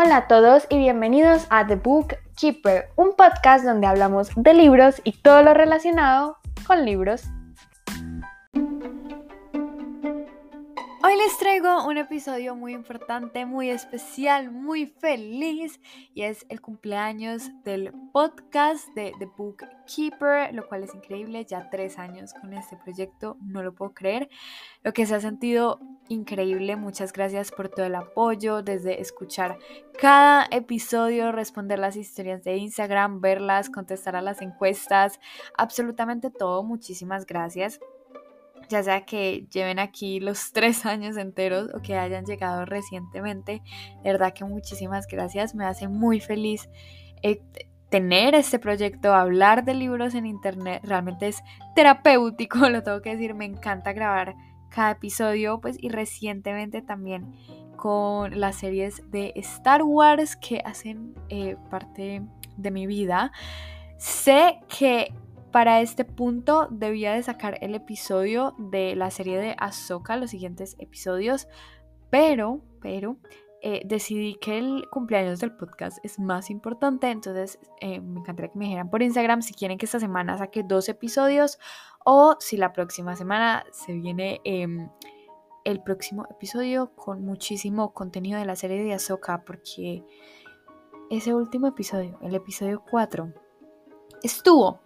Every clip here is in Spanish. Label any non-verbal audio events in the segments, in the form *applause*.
Hola a todos y bienvenidos a The Book Keeper, un podcast donde hablamos de libros y todo lo relacionado con libros. Les traigo un episodio muy importante, muy especial, muy feliz y es el cumpleaños del podcast de The Book Keeper, lo cual es increíble, ya tres años con este proyecto, no lo puedo creer, lo que se ha sentido increíble, muchas gracias por todo el apoyo, desde escuchar cada episodio, responder las historias de Instagram, verlas, contestar a las encuestas, absolutamente todo, muchísimas gracias ya sea que lleven aquí los *laughs* tres años enteros o que hayan llegado recientemente. De verdad que muchísimas gracias, me hace muy feliz eh, tener este proyecto, hablar de libros en internet, realmente es terapéutico, *laughs* lo tengo que decir, me encanta grabar cada episodio, pues y recientemente también con las series de Star Wars que hacen eh, parte de mi vida. Sé que para este punto debía de sacar el episodio de la serie de Ahsoka, los siguientes episodios, pero, pero, eh, decidí que el cumpleaños del podcast es más importante, entonces eh, me encantaría que me dijeran por Instagram si quieren que esta semana saque dos episodios o si la próxima semana se viene em, el próximo episodio con muchísimo contenido de la serie de Ahsoka, porque ese último episodio, el episodio 4, estuvo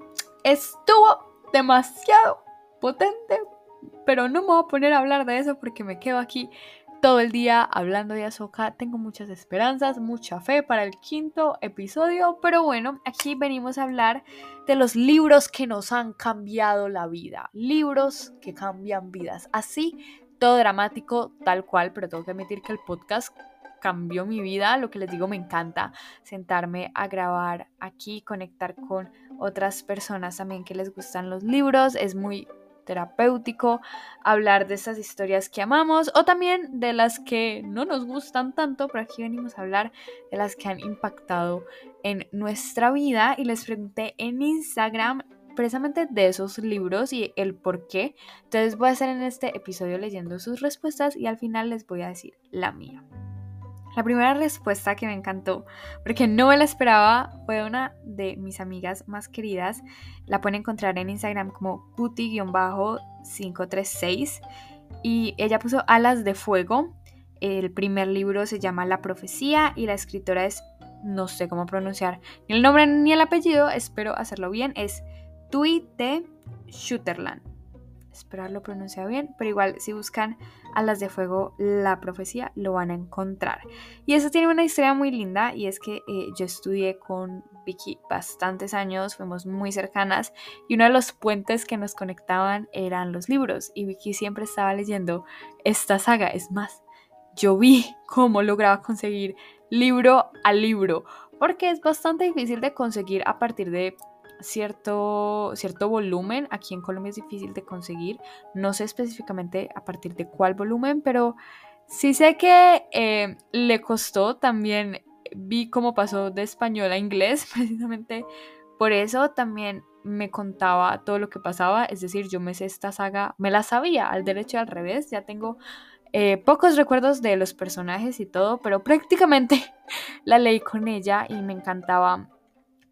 estuvo demasiado potente, pero no me voy a poner a hablar de eso porque me quedo aquí todo el día hablando de Ahsoka. Tengo muchas esperanzas, mucha fe para el quinto episodio, pero bueno, aquí venimos a hablar de los libros que nos han cambiado la vida, libros que cambian vidas. Así, todo dramático, tal cual, pero tengo que admitir que el podcast cambió mi vida, lo que les digo me encanta sentarme a grabar aquí, conectar con otras personas también que les gustan los libros, es muy terapéutico hablar de esas historias que amamos o también de las que no nos gustan tanto, pero aquí venimos a hablar de las que han impactado en nuestra vida y les pregunté en Instagram precisamente de esos libros y el por qué. Entonces voy a estar en este episodio leyendo sus respuestas y al final les voy a decir la mía. La primera respuesta que me encantó, porque no me la esperaba, fue una de mis amigas más queridas. La pueden encontrar en Instagram como puti-536. Y ella puso Alas de Fuego. El primer libro se llama La Profecía y la escritora es, no sé cómo pronunciar ni el nombre ni el apellido, espero hacerlo bien, es Tuite Shooterland esperar lo pronunciado bien, pero igual si buscan Alas de Fuego, la profecía, lo van a encontrar. Y eso tiene una historia muy linda y es que eh, yo estudié con Vicky bastantes años, fuimos muy cercanas y uno de los puentes que nos conectaban eran los libros y Vicky siempre estaba leyendo esta saga, es más, yo vi cómo lograba conseguir libro a libro, porque es bastante difícil de conseguir a partir de cierto, cierto volumen. Aquí en Colombia es difícil de conseguir. No sé específicamente a partir de cuál volumen, pero sí sé que eh, le costó también. Vi cómo pasó de español a inglés, *laughs* precisamente por eso también me contaba todo lo que pasaba. Es decir, yo me sé esta saga, me la sabía al derecho y al revés. Ya tengo eh, pocos recuerdos de los personajes y todo, pero prácticamente *laughs* la leí con ella y me encantaba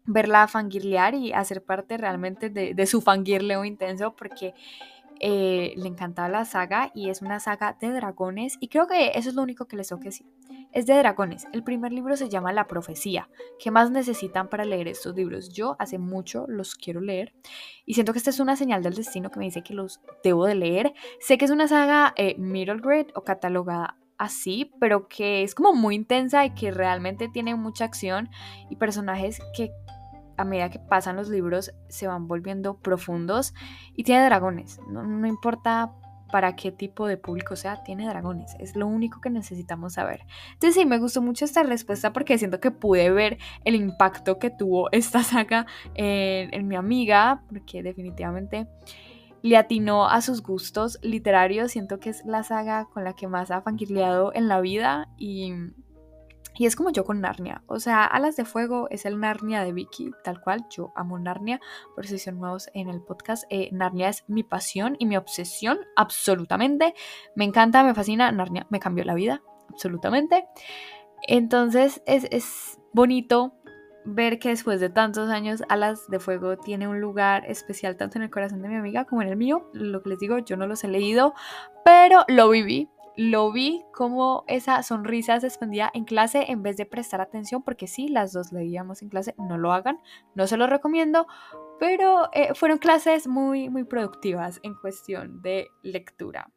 verla fangirlear y hacer parte realmente de, su fangirleo intenso porque eh, le encantaba la saga y es una saga de dragones y creo que eso es lo único que les tengo que decir. Es de dragones. El primer libro se llama La Profecía. ¿Qué más necesitan para leer estos libros? Yo hace mucho los quiero leer y siento que esta es una señal del destino que me dice que los debo de leer. Sé que es una saga eh, middle grade o catalogada así, pero que es como muy intensa y que realmente tiene mucha acción y personajes que a medida que pasan los libros se van volviendo profundos y tiene dragones. No, importa para qué tipo de público sea, tiene dragones. Es lo único que necesitamos saber. Entonces sí, me gustó mucho esta respuesta porque siento que pude ver el impacto que tuvo esta *laughs* saga en, mi amiga, porque definitivamente le atinó a sus gustos literarios. Siento que es la saga con la que más ha fangirleado en la vida y y es como yo con Narnia. O sea, Alas de Fuego es el Narnia de Vicky, tal cual. Yo amo Narnia. Por si son nuevos en el podcast, eh, Narnia es mi pasión y mi obsesión, absolutamente. Me encanta, me fascina. Narnia me cambió la vida, absolutamente. Entonces es, es bonito ver que después de tantos años Alas de Fuego tiene un lugar especial tanto en el corazón de mi amiga como en el mío. Lo que les digo, yo no los he leído, pero lo viví. Lo vi como esa sonrisa se expandía en clase en vez de prestar atención, porque sí, las dos leíamos en clase, no lo hagan, no se lo recomiendo, pero eh, fueron clases muy, muy productivas en cuestión de lectura.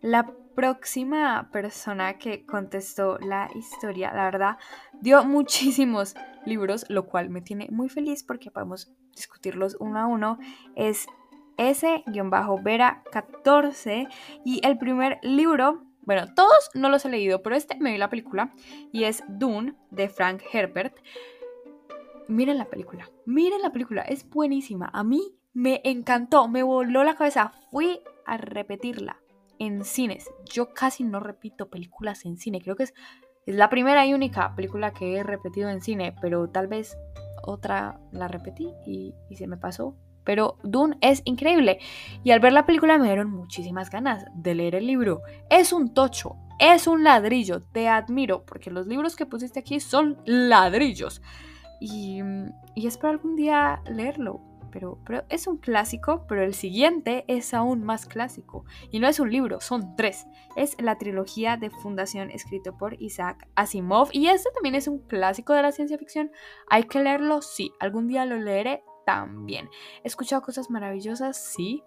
La próxima persona que contestó la historia, la verdad, dio muchísimos libros, lo cual me tiene muy feliz porque podemos discutirlos uno a uno. Es S-Vera14 y el primer libro, bueno, todos no los he leído, pero este me vi la película y es Dune de Frank Herbert. Miren la película, miren la película, es buenísima. A mí me encantó, me voló la cabeza. Fui a repetirla en cines. Yo casi no repito películas en cine. Creo que es, es la primera y única película que he repetido en cine, pero tal vez otra la repetí y, y se me pasó. Pero Dune es increíble. Y al ver la película me dieron muchísimas ganas de leer el libro. Es un tocho, es un ladrillo. Te admiro porque los libros que pusiste aquí son ladrillos. Y, y espero algún día leerlo pero, es un clásico, pero el siguiente es aún más clásico. Y no es un libro, son tres. Es la trilogía de Fundación escrito por Isaac Asimov. Y este también es un clásico de la ciencia ficción. ¿Hay que leerlo? Sí. ¿Algún día lo leeré? También. ¿He escuchado cosas maravillosas? Sí.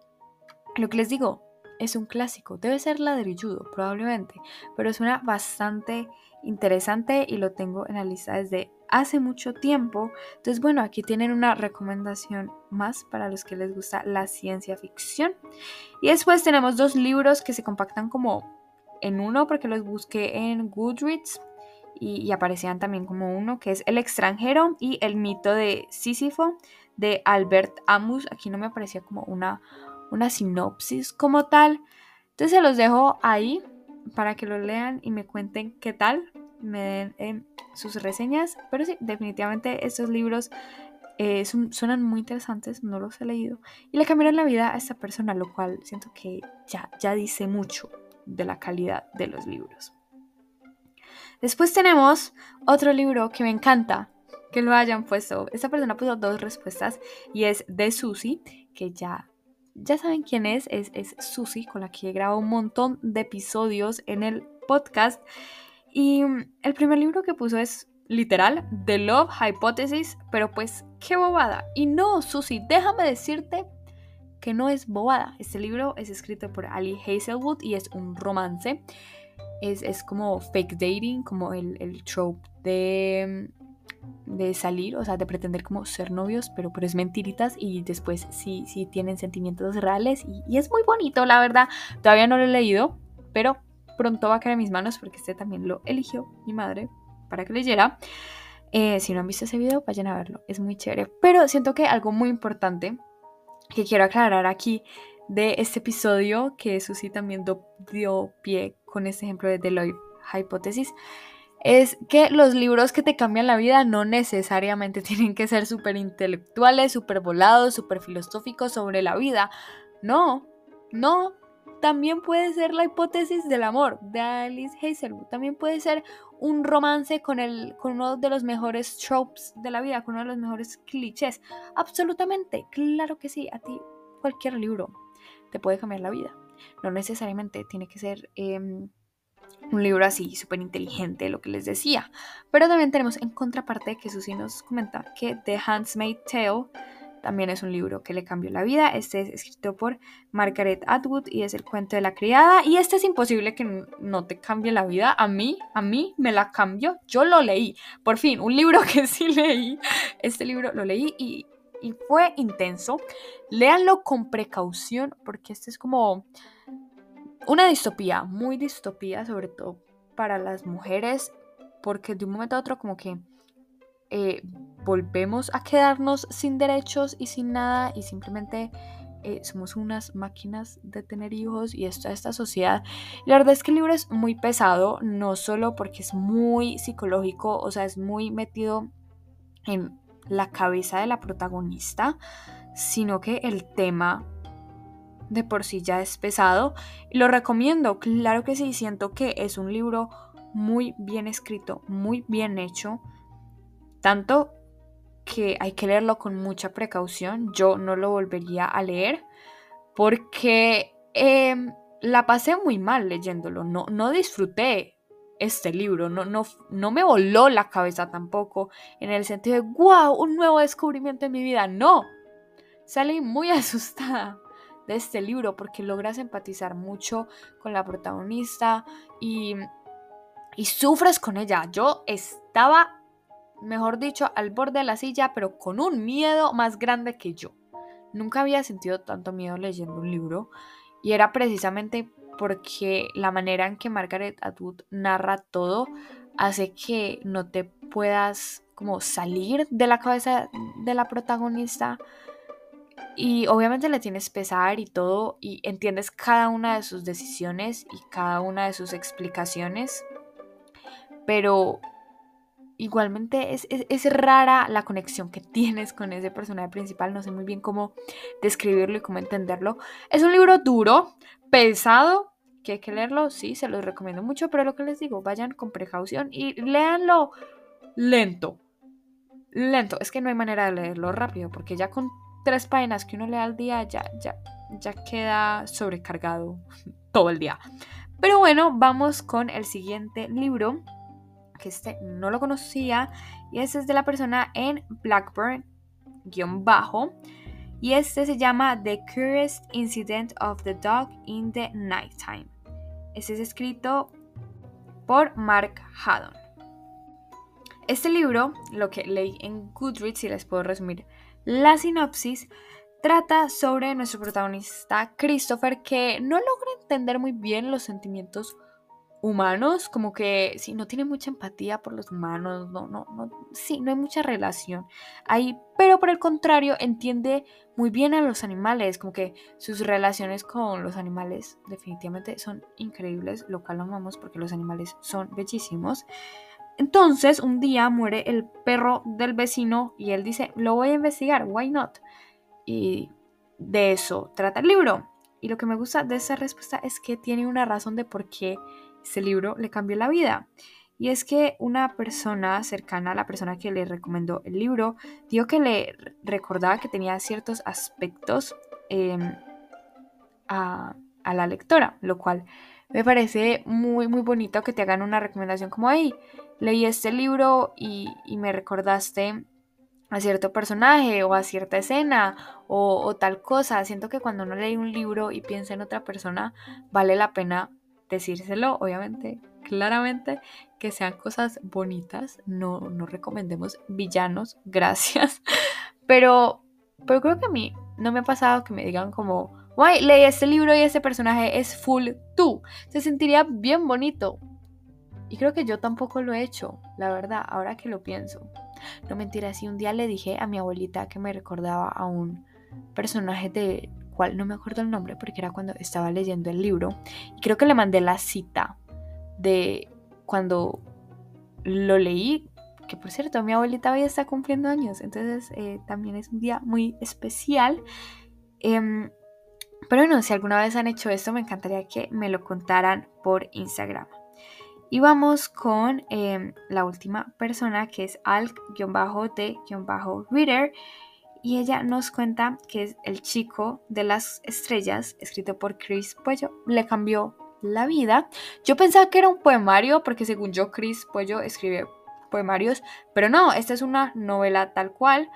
Lo que les digo, es un clásico. Debe ser ladrilludo, probablemente. Pero suena bastante interesante y lo tengo en la lista desde hace mucho tiempo. Entonces, bueno, aquí tienen una recomendación más para los que les gusta la ciencia ficción. Y después tenemos dos libros que se compactan como en uno porque los busqué en Goodreads y, aparecían también como uno que es El extranjero y El mito de Sísifo de Albert Amus. Aquí no me aparecía como una, una sinopsis como tal. Entonces se los dejo ahí para que lo lean y me cuenten qué tal me den sus reseñas. Pero sí, definitivamente estos libros eh, suenan muy interesantes, no los he leído. Y le cambiaron la vida a esta persona, lo cual siento que ya, ya dice mucho de la calidad de los libros. Después tenemos otro libro que me encanta que lo hayan puesto. Esta persona puso dos respuestas y es de Susie, que ya, ya saben quién es, es, es Susie, con la que he grabado un montón de episodios en el podcast. Y el primer libro que puso es literal, The Love Hypothesis, pero pues qué bobada. Y no, Susie, déjame decirte que no es bobada. Este libro es escrito por Ali Hazelwood y es un romance. Es, como fake dating, como el, el trope de, de salir, o sea, de pretender como ser novios, pero, pero es mentiritas y después sí, sí tienen sentimientos reales y, es muy bonito, la verdad. Todavía no lo he leído, pero pronto va a caer en mis manos porque este también lo eligió mi madre para que leyera. Eh, si no han visto ese video, vayan a verlo, es muy chévere. Pero siento que algo muy importante que quiero aclarar aquí de este episodio, que Susi también dio pie con este ejemplo de Deloitte Hypothesis, es que los libros que te cambian la vida no necesariamente *laughs* tienen que ser súper intelectuales, súper volados, súper filosóficos sobre la vida. No, no, también puede ser la hipótesis del amor de Alice Hazelwood. También puede ser un romance con, el, con uno de los mejores tropes de la vida, con uno de los mejores clichés. Absolutamente, claro que sí. A ti cualquier libro te puede cambiar la vida. No necesariamente tiene que ser em, un libro así súper inteligente, lo que les decía. Pero también tenemos en contraparte que Susi nos comenta que The Handmaid's Tale también es un libro que le cambió la vida. Este es escrito por Margaret Atwood y es el cuento de la criada. Y este es imposible que no te cambie la vida. A mí, a mí me la cambió. Yo lo leí. Por fin, un libro que sí leí. Este libro lo leí y, y fue intenso. Léanlo con precaución porque este es como una distopía, muy distopía, sobre todo para las mujeres. Porque de un momento a otro como que eh, volvemos a quedarnos sin derechos y sin nada y simplemente eh, somos unas máquinas de tener hijos y esto esta sociedad. la verdad es que el libro es muy pesado, no solo porque es muy psicológico, o sea, es muy metido en la cabeza de la protagonista, sino que el tema de por sí ya es pesado. Lo recomiendo, claro que sí, siento que es un libro muy bien escrito, muy bien hecho, tanto que hay que leerlo con mucha precaución. Yo no lo volvería a leer porque em, la pasé muy mal leyéndolo, no, no disfruté este libro, no, no, no me voló la cabeza tampoco en el sentido de, wow, un nuevo descubrimiento en mi vida, no. Salí muy *laughs* asustada de este libro porque logras empatizar mucho con la protagonista y, y sufres con ella. Yo estaba, mejor dicho, al borde de la silla, pero con un miedo más grande que yo. Nunca había sentido tanto miedo leyendo un libro y era precisamente porque la manera en que Margaret Atwood narra todo hace que no te puedas como salir de la cabeza de la protagonista y obviamente le tienes pesar y todo y entiendes cada una de sus decisiones y cada una de sus explicaciones, pero igualmente es, rara la conexión que *laughs* tienes con ese personaje principal, no sé muy bien cómo describirlo y cómo entenderlo. Es un libro duro, pesado, que hay que leerlo, sí, se los recomiendo mucho, pero lo que les digo, vayan con precaución y léanlo lento. Lento, es que no hay manera de leerlo rápido, porque ya con tres páginas que uno lee al día ya, ya, ya queda sobrecargado *laughs* todo el día. Pero bueno, vamos con el siguiente libro, que este no lo conocía, y este es de la persona en Blackburn, guion bajo, y este se llama The Curious Incident of the Dog in the Nighttime. Este es escrito por Mark Haddon. Este libro, lo que leí en Goodreads, si les puedo resumir la sinopsis trata sobre nuestro protagonista Christopher que no logra entender muy bien los sentimientos humanos, como que sí, no tiene mucha empatía por los humanos, no, no, no, sí, no hay mucha relación ahí, pero por el contrario entiende muy bien a los animales, como que sus relaciones con los animales definitivamente son increíbles, lo cual amamos porque los animales son bellísimos. Entonces, un día muere el perro del vecino y él dice, lo voy a investigar, why not? Y de eso trata el libro. Y lo que me gusta de esa respuesta es que tiene una razón de por qué ese libro le cambió la vida. Y es que una persona cercana a la persona que le recomendó el libro dijo que le recordaba que tenía ciertos aspectos em, a, a, la lectora, lo cual me parece muy, muy bonito que te hagan una recomendación como, ahí leí este libro y, me recordaste a cierto personaje o a cierta escena o, tal cosa. Siento que cuando uno lee un libro y piensa en otra persona, vale la pena decírselo, obviamente, claramente, que sean cosas bonitas. No, no recomendemos villanos, *laughs* gracias. Pero, pero creo que a mí no me ha pasado que me digan como, guay, leí este libro y este personaje es full tú. Se sentiría bien bonito. Y creo que yo tampoco lo he hecho, la verdad, ahora que lo pienso. No mentira, si un día le dije a mi abuelita que me recordaba a un personaje de cual no me acuerdo el nombre porque era cuando estaba leyendo el libro. Y creo que le mandé la cita de cuando lo leí, que por cierto, mi abuelita hoy está cumpliendo años, entonces eh, también es un día muy especial. Em, pero bueno, si alguna vez han hecho esto, me encantaría que me lo contaran por Instagram. Y vamos con em, la última persona que es Alk-de-Reader. Y ella nos cuenta que es el chico de las estrellas, escrito por Chris Puello. Le cambió la vida. Yo pensaba que era un poemario, porque según yo, Chris Puello escribe poemarios. Pero no, esta es una novela tal cual.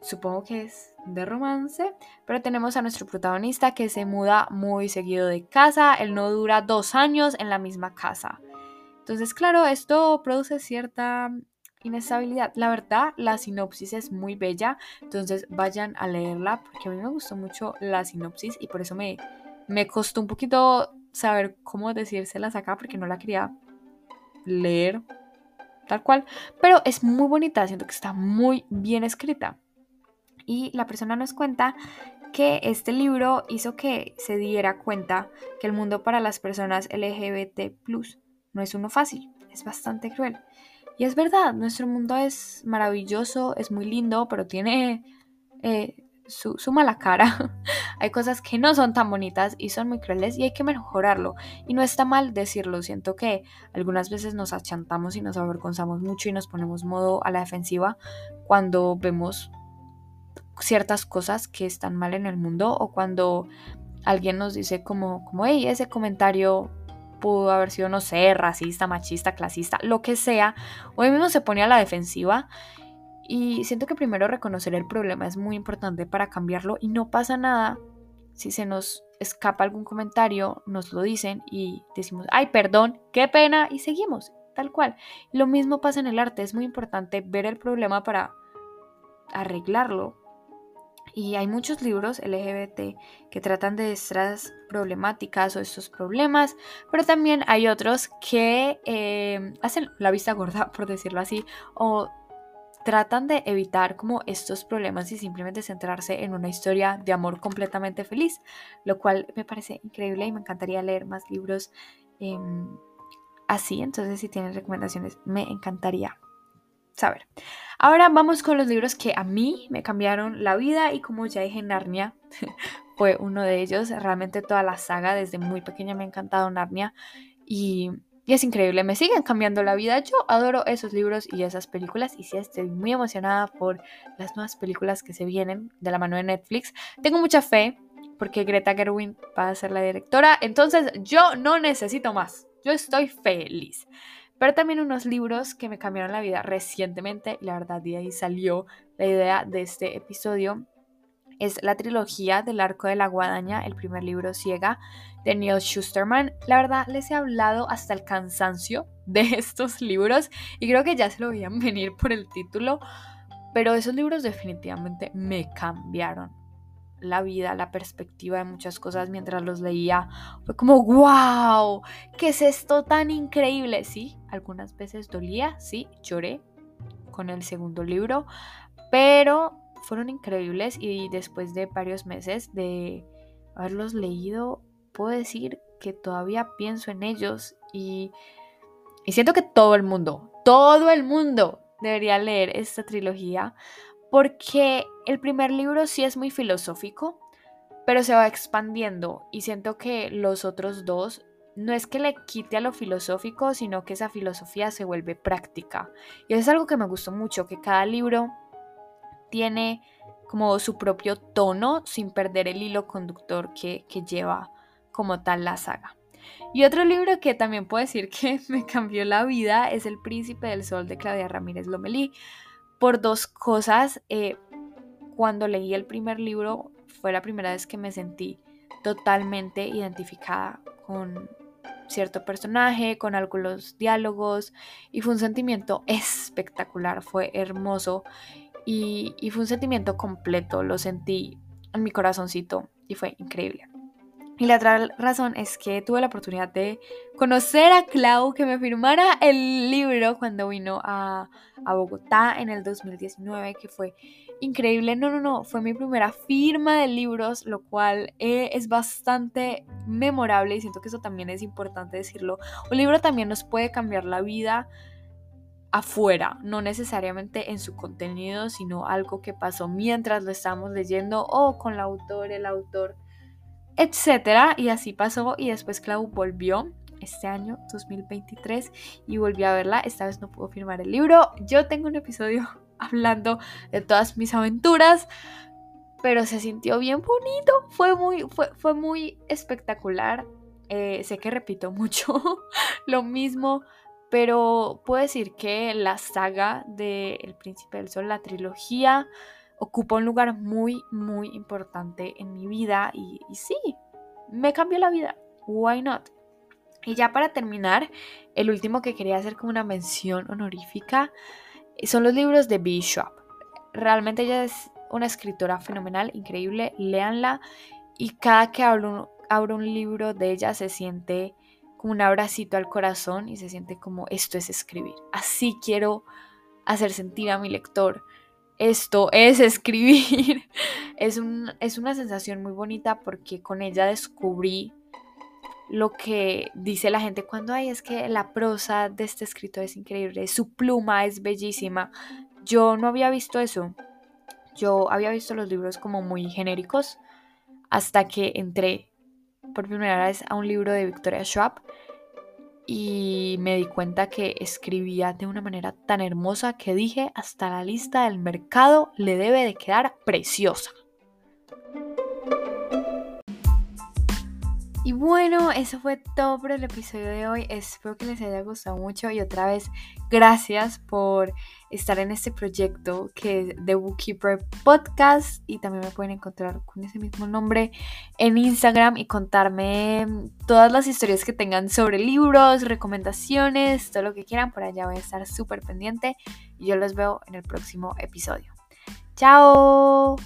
Supongo que es de romance. Pero tenemos a nuestro protagonista que se muda muy seguido de casa. Él no dura dos años en la misma casa. Entonces, claro, esto produce cierta inestabilidad. La verdad, la sinopsis es muy bella, entonces vayan a leerla porque a mí me gustó mucho la sinopsis y por eso me, me costó un poquito saber cómo decírselas acá porque no la quería leer tal cual, pero es muy bonita, siento que está muy bien escrita. Y la persona nos cuenta que este libro hizo que se diera cuenta que el mundo para las personas LGBT no es uno fácil, es bastante cruel. Y es verdad, nuestro mundo es maravilloso, es muy lindo, pero tiene eh, su, mala cara. *laughs* hay cosas que no son tan bonitas y son muy crueles y hay que mejorarlo. Y no está mal decirlo. Siento que algunas veces nos achantamos y nos avergonzamos mucho y nos ponemos modo a la defensiva cuando vemos ciertas cosas que están mal en el mundo o cuando alguien nos dice como, como, hey, ese comentario pudo haber sido, no sé, racista, machista, clasista, lo que sea, o mismo se pone a la defensiva. Y siento que primero reconocer el problema es muy importante para cambiarlo y no pasa nada si se nos escapa algún comentario, nos lo dicen y decimos, ay, perdón, qué pena, y seguimos, tal cual. Lo mismo pasa en el arte, es muy importante ver el problema para arreglarlo y hay muchos libros LGBT que tratan de estas problemáticas o estos problemas, pero también hay otros que eh, hacen la vista gorda, *laughs* por decirlo así, o tratan de evitar como estos problemas y simplemente centrarse en una historia de amor completamente feliz, lo cual me parece increíble y me encantaría leer más libros em, así, entonces si tienen recomendaciones me encantaría saber. Ahora vamos con los libros que a mí me cambiaron la vida y como ya dije, Narnia *laughs* fue uno de ellos. Realmente toda la saga desde muy pequeña me ha encantado Narnia y, es increíble, me siguen cambiando la vida. Yo adoro esos libros y esas películas y sí estoy muy emocionada por las nuevas películas que se vienen de la mano de Netflix. Tengo mucha fe porque Greta Gerwig va a ser la directora, entonces yo no necesito más. Yo estoy feliz pero también unos libros que me cambiaron la vida recientemente y la verdad de ahí salió la idea de este episodio. Es la trilogía del Arco de la Guadaña, el primer libro Ciega de Neil Schusterman. La verdad les he hablado hasta el cansancio de *laughs* estos libros y creo que ya se lo veían venir por el título, pero esos libros definitivamente me cambiaron la vida, la perspectiva de muchas cosas mientras los leía. Fue como, wow, ¿qué es esto tan increíble? Sí, algunas veces dolía, sí, lloré con el segundo libro, pero fueron increíbles y después de varios meses de haberlos leído, puedo decir que todavía pienso en ellos y, y siento que todo el mundo, todo el mundo debería leer esta trilogía porque el primer libro sí es muy filosófico, pero se va expandiendo y siento que los otros dos no es que le quite a lo filosófico, sino que esa filosofía se vuelve práctica. Y eso es algo que me gustó mucho, que cada libro tiene como su propio tono sin perder el hilo conductor que, que lleva como tal la saga. Y otro libro que también puedo decir *laughs* que me cambió la vida es El Príncipe del Sol de Claudia Ramírez Lomelí, por dos cosas. Eh, cuando leí el primer libro fue la primera vez que me sentí totalmente identificada con cierto personaje, con algunos diálogos y fue un sentimiento espectacular, fue hermoso y, y fue un sentimiento completo, lo sentí en mi corazoncito y fue increíble. Y la otra razón es que tuve la oportunidad de conocer a Clau, que me firmara el libro cuando vino a, Bogotá en el 2019, que fue increíble. No, no, no, fue mi primera firma de libros, lo cual eh, es bastante memorable y siento que eso también es importante decirlo. Un libro también nos puede cambiar la vida afuera, no necesariamente en su contenido, sino algo que pasó mientras lo estábamos leyendo o con el autor, el autor etcétera. Y así pasó y después Clau volvió este año 2023 y volví a verla. Esta vez no pudo firmar el libro. Yo tengo un episodio *laughs* hablando de todas mis aventuras, pero se sintió bien bonito. Fue muy, fue, fue muy espectacular. Eh, sé que repito mucho *laughs* lo mismo, pero puedo decir que la saga de El Príncipe del Sol, la trilogía, ocupa un lugar muy, muy importante en mi vida y, sí, me cambió la vida. Why not? Y ya para terminar, el último que quería hacer como una mención honorífica eh, son los libros de Bishop. Realmente ella es una escritora fenomenal, increíble, léanla y cada que abro abro un libro de ella se siente como un abracito al corazón y se siente como esto es escribir. Así quiero hacer sentir a mi lector esto es escribir. *laughs* es, es una sensación muy bonita porque con ella descubrí lo que dice la gente cuando hay es que la prosa de este escritor es increíble, su pluma es bellísima. Yo no había visto eso. yo había visto los libros como muy genéricos hasta que entré por primera vez a un libro de Victoria Schwab y me di cuenta que escribía de una manera tan hermosa que dije hasta la lista del mercado le debe de quedar preciosa. Y bueno, eso fue todo por el episodio de hoy. Espero que les haya gustado mucho y otra vez gracias por estar en este proyecto que es The Bookkeeper Podcast y también me pueden encontrar con ese mismo nombre en Instagram y contarme todas las historias que tengan sobre libros, recomendaciones, todo lo que quieran. Por allá voy a estar súper pendiente y yo los veo en el próximo episodio. ¡Chao!